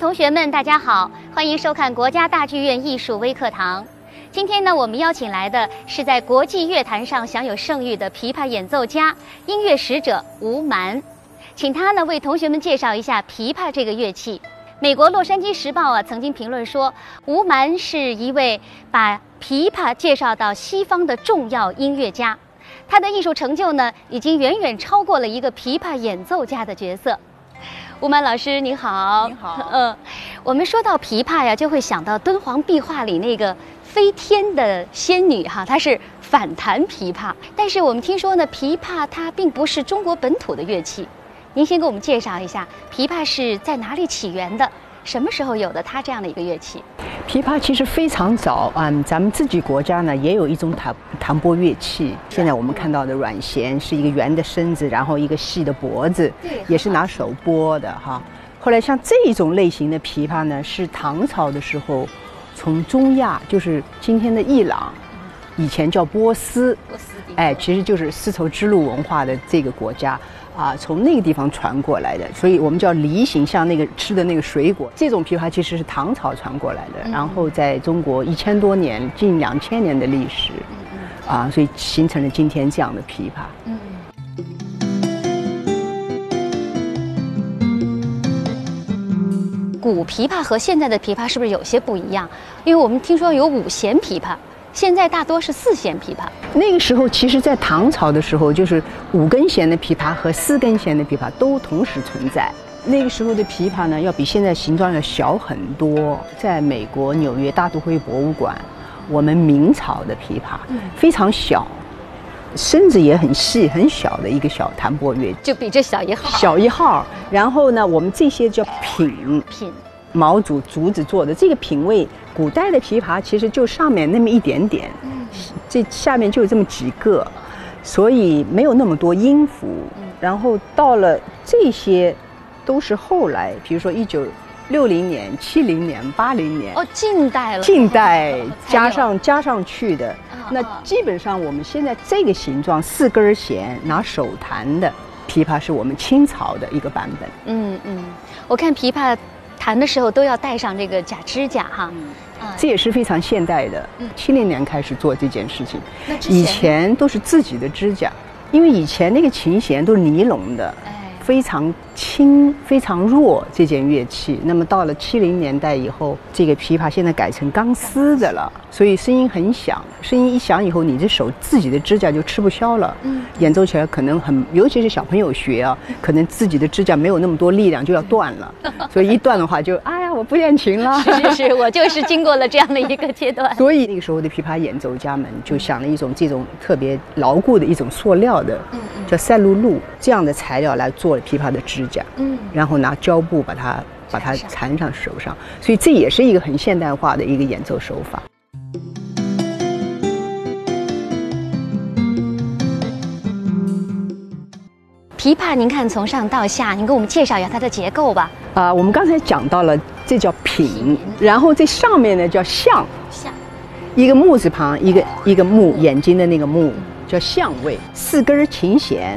同学们，大家好，欢迎收看国家大剧院艺术微课堂。今天呢，我们邀请来的是在国际乐坛上享有盛誉的琵琶演奏家、音乐使者吴蛮，请他呢为同学们介绍一下琵琶这个乐器。美国《洛杉矶时报》啊曾经评论说，吴蛮是一位把琵琶介绍到西方的重要音乐家，他的艺术成就呢已经远远超过了一个琵琶演奏家的角色。吴曼老师您好，你好嗯，我们说到琵琶呀，就会想到敦煌壁画里那个飞天的仙女哈，她是反弹琵琶。但是我们听说呢，琵琶它并不是中国本土的乐器。您先给我们介绍一下，琵琶是在哪里起源的？什么时候有的它这样的一个乐器？琵琶其实非常早，嗯，咱们自己国家呢也有一种弹弹拨乐器。现在我们看到的阮弦是一个圆的身子，然后一个细的脖子，也是拿手拨的哈。后来像这种类型的琵琶呢，是唐朝的时候从中亚，就是今天的伊朗，以前叫波斯，波斯哎，其实就是丝绸之路文化的这个国家啊，从那个地方传过来的，所以我们叫梨形，像那个吃的那个水果。这种琵琶其实是唐朝传过来的，然后在中国一千多年，近两千年的历史，啊，所以形成了今天这样的琵琶。古琵琶和现在的琵琶是不是有些不一样？因为我们听说有五弦琵琶，现在大多是四弦琵琶。那个时候，其实，在唐朝的时候，就是五根弦的琵琶和四根弦的琵琶都同时存在。那个时候的琵琶呢，要比现在形状要小很多。在美国纽约大都会博物馆，我们明朝的琵琶非常小，身子也很细很小的一个小弹拨乐器，就比这小一号。小一号。然后呢，我们这些叫品，品，毛竹竹子做的。这个品位，古代的琵琶其实就上面那么一点点，这下面就这么几个，所以没有那么多音符。然后到了这些，都是后来，比如说一九六零年、七零年、八零年。哦，近代了。近代加上加上去的，那啊基本上我们现在这个形状四根弦拿手弹的琵琶是我们清朝的一个版本。嗯嗯，我看琵琶弹的时候都要带上这个假指甲哈。嗯，这也是非常现代的。七零年开始做这件事情，以前都是自己的指甲，因为以前那个琴弦都是尼龙的，哎，非常轻、非常弱这件乐器。那么到了七零年代以后，这个琵琶现在改成钢丝的了，所以声音很响。声音一响以后，你的手自己的指甲就吃不消了，嗯演奏起来可能很，尤其是小朋友学啊，可能自己的指甲没有那么多力量，就要断了。所以一断的话就，哎呀，我不练琴了。是是是，我就是经过了这样的一个阶段。所 以那个时候的琵琶演奏家们就想了一种这种特别牢固的一种塑料的，嗯叫赛璐璐这样的材料来做了琵琶的指甲，嗯，然后拿胶布把它把它缠上手上，所以这也是一个很现代化的一个演奏手法。琵琶，您看从上到下，您给我们介绍一下它的结构吧。啊、我们刚才讲到了，这叫品，然后这上面呢叫相，相，一个木字旁，一个一个木，眼睛的那个木叫相位，四根琴弦。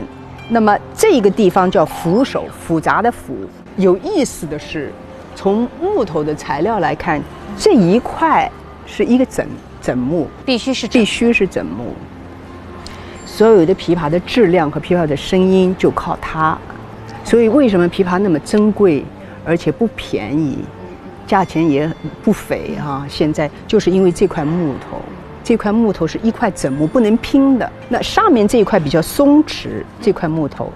那么这个地方叫扶手，复杂的扶。有意思的是，从木头的材料来看，这一块是一个整整木，必须是必须是整木。所有的琵琶的质量和琵琶的声音就靠它，所以为什么琵琶那么珍贵，而且不便宜，价钱也不菲哈、现在就是因为这块木头，这块木头是一块整木，不能拼的。那上面这一块比较松弛，这块木头，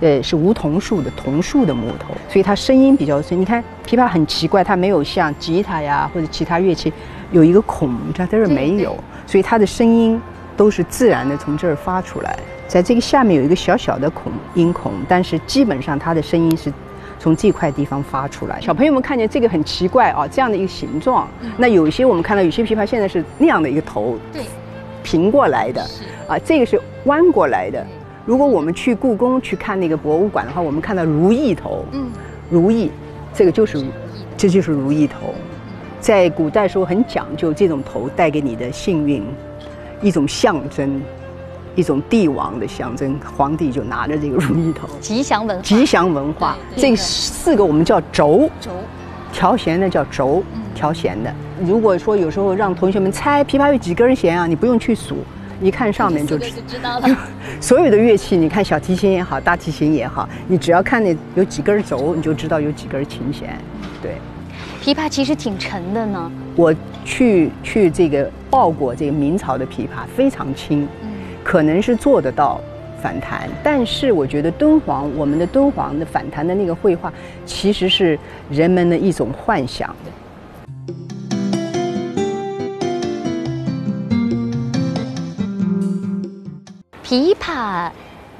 呃，是梧桐树的桐树的木头，所以它声音比较深。你看琵琶很奇怪，它没有像吉他呀或者其他乐器有一个孔，它这儿没有，所以它的声音都是自然的从这儿发出来。在这个下面有一个小小的孔音孔，但是基本上它的声音是从这块地方发出来。小朋友们看见这个很奇怪啊，这样的一个形状。那有一些我们看到有些琵琶现在是那样的一个头，对，平过来的，啊，这个是弯过来的。如果我们去故宫去看那个博物馆的话，我们看到如意头，嗯，如意，这个就是，这就是如意头，在古代时候很讲究，这种头带给你的幸运，一种象征，一种帝王的象征。皇帝就拿着这个如意头，吉祥文化。吉祥文化。这四个我们叫轴，轴，调弦的叫轴，调弦的。如果说有时候让同学们猜琵琶有几根弦啊，你不用去数，一看上面就知 知道了。所有的乐器，你看小提琴也好，大提琴也好，你只要看那有几根轴，你就知道有几根琴弦。对，琵琶其实挺沉的呢。我去去这个抱过这个明朝的琵琶，非常轻，可能是做得到反弹，但是我觉得敦煌，我们的敦煌的反弹的那个绘画，其实是人们的一种幻想。琵琶，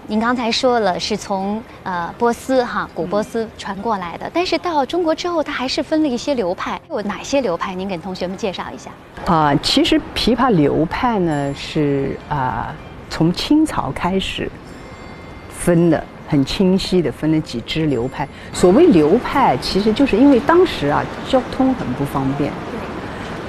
您刚才说了是从呃波斯哈古波斯传过来的，但是到中国之后，它还是分了一些流派，有哪些流派？您给同学们介绍一下。啊，其实琵琶流派呢是啊从清朝开始分的，很清晰的分了几支流派。所谓流派，其实就是因为当时啊交通很不方便，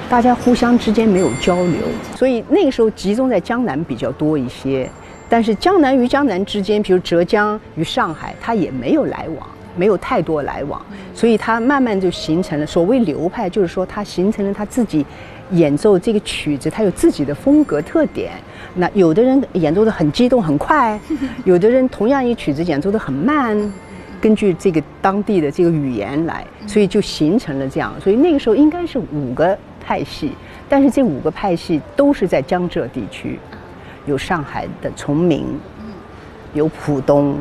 大家互相之间没有交流，所以那个时候集中在江南比较多一些。但是江南与江南之间，比如浙江与上海，它也没有来往，没有太多来往，所以它慢慢就形成了所谓流派，就是说它形成了他自己演奏这个曲子，它有自己的风格特点。那有的人演奏的很激动很快，有的人同样一曲子演奏的很慢，根据这个当地的这个语言来，所以就形成了这样。所以那个时候应该是五个派系，但是这五个派系都是在江浙地区。有上海的崇明，有浦东，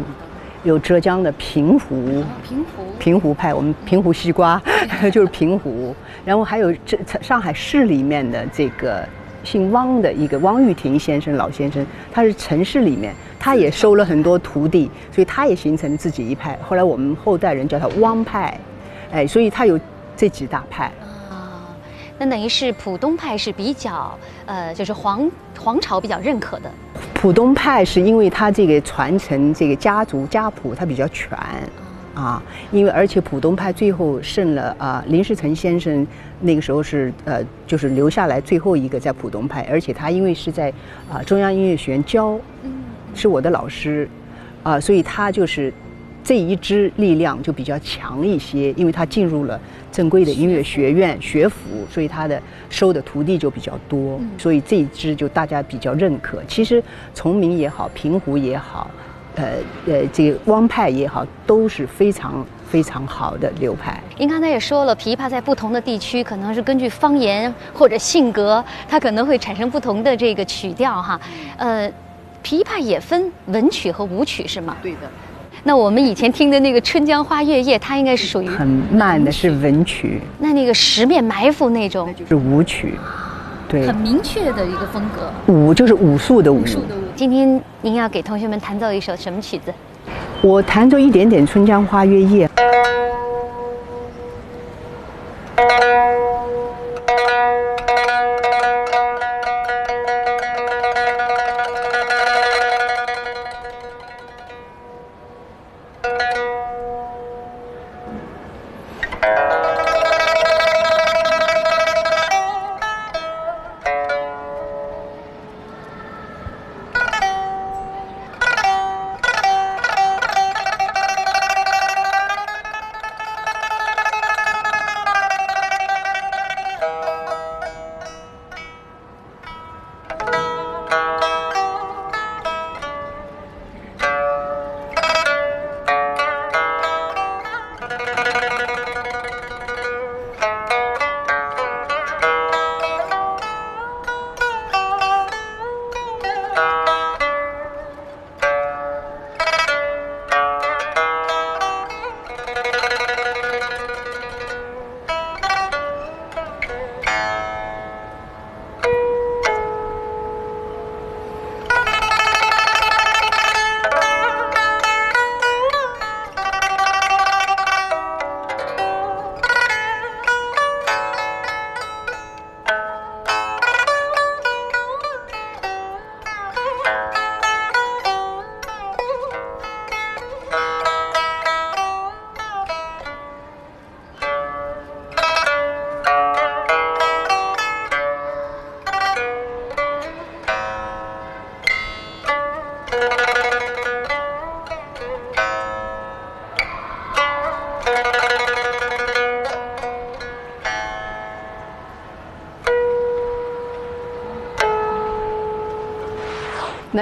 有浙江的平湖，平湖平湖派，我们平湖西瓜 就是平湖，然后还有这上海市里面的这个姓汪的一个汪玉婷先生老先生，他是城市里面，他也收了很多徒弟，所以他也形成自己一派。后来我们后代人叫他汪派，哎，所以他有这几大派。那等于是浦东派是比较，呃，就是皇皇朝比较认可的。浦东派是因为他这个传承这个家族家谱他比较全，啊，因为而且浦东派最后剩了啊林世成先生那个时候是呃就是留下来最后一个在浦东派，而且他因为是在啊中央音乐学院教，是我的老师，啊，所以他就是。这一支力量就比较强一些，因为他进入了正规的音乐学院学府，所以他的收的徒弟就比较多，所以这一支就大家比较认可。其实崇明也好，平湖也好，呃呃，这个汪派也好，都是非常非常好的流派。您刚才也说了，琵琶在不同的地区，可能是根据方言或者性格，它可能会产生不同的这个曲调哈。呃，琵琶也分文曲和武曲是吗？对的。那我们以前听的那个《春江花月夜》，它应该是属于很慢的，是文曲。那那个十面埋伏那种，是舞曲，对，很明确的一个风格。武就是武术的武。今天您要给同学们弹奏一首什么曲子？我弹奏一点点《春江花月夜》。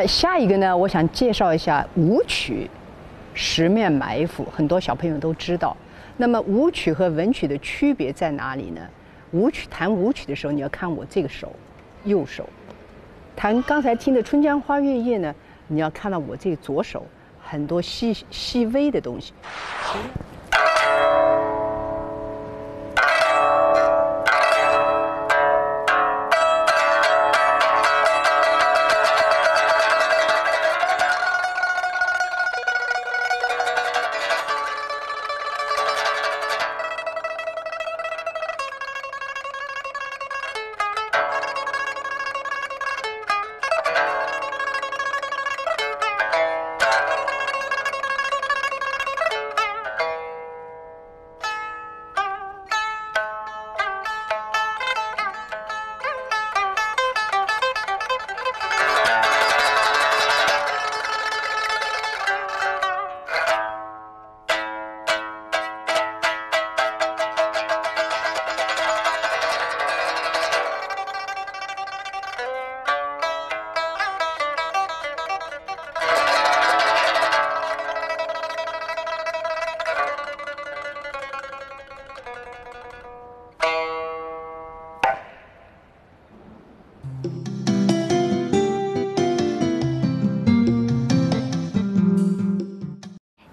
下一个呢，我想介绍一下舞曲《十面埋伏》，很多小朋友都知道。那么舞曲和文曲的区别在哪里呢？舞曲弹舞曲的时候，你要看我这个手，右手；弹刚才听的《春江花月夜》呢，你要看到我这个左手，很多细细微的东西。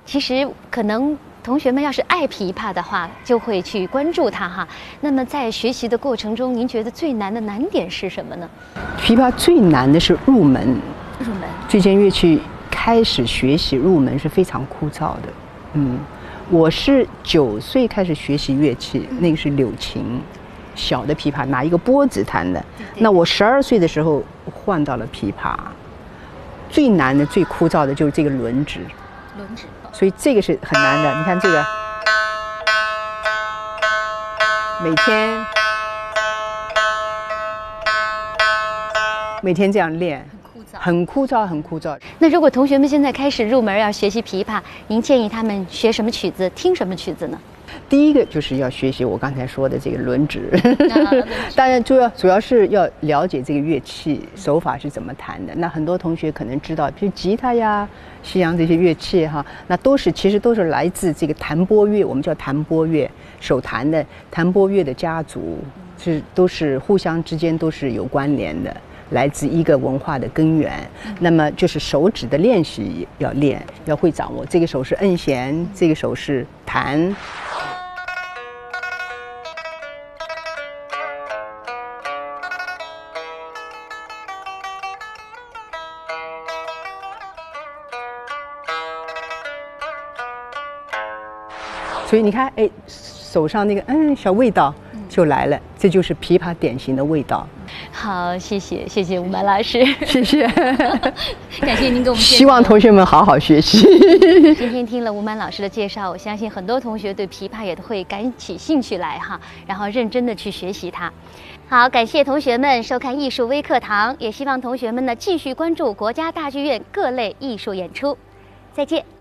其实可能同学们要是爱琵琶的话，就会去关注它哈。那么在学习的过程中，您觉得最难的难点是什么呢？琵琶最难的是入门。入门。这件乐器开始学习入门是非常枯燥的。嗯，我是九岁开始学习乐器，那个是柳琴，小的琵琶，拿一个拨子弹的。那我十二岁的时候换到了琵琶。最难的、最枯燥的就是这个轮指。轮指。所以这个是很难的。你看这个，每天每天这样练，燥，很枯燥，很枯燥。那如果同学们现在开始入门要学习琵琶，您建议他们学什么曲子，听什么曲子呢？第一个就是要学习我刚才说的这个轮指，当然主要主要是要了解这个乐器手法是怎么弹的。那很多同学可能知道，比如吉他呀、西洋这些乐器哈，那都是其实都是来自这个弹拨乐，我们叫弹拨乐，手弹的弹拨乐的家族是都是互相之间都是有关联的，来自一个文化的根源。那么就是手指的练习要练，要会掌握，这个手是摁弦，这个手是弹。所以你看，哎，手上那个嗯小味道就来了，这就是琵琶典型的味道。好，谢谢谢谢吴满老师，谢谢，感谢您给我们。希望同学们好好学习。今天听了吴满老师的介绍，我相信很多同学对琵琶也都会感起兴趣来哈，然后认真的去学习它。好，感谢同学们收看艺术微课堂，也希望同学们呢继续关注国家大剧院各类艺术演出。再见。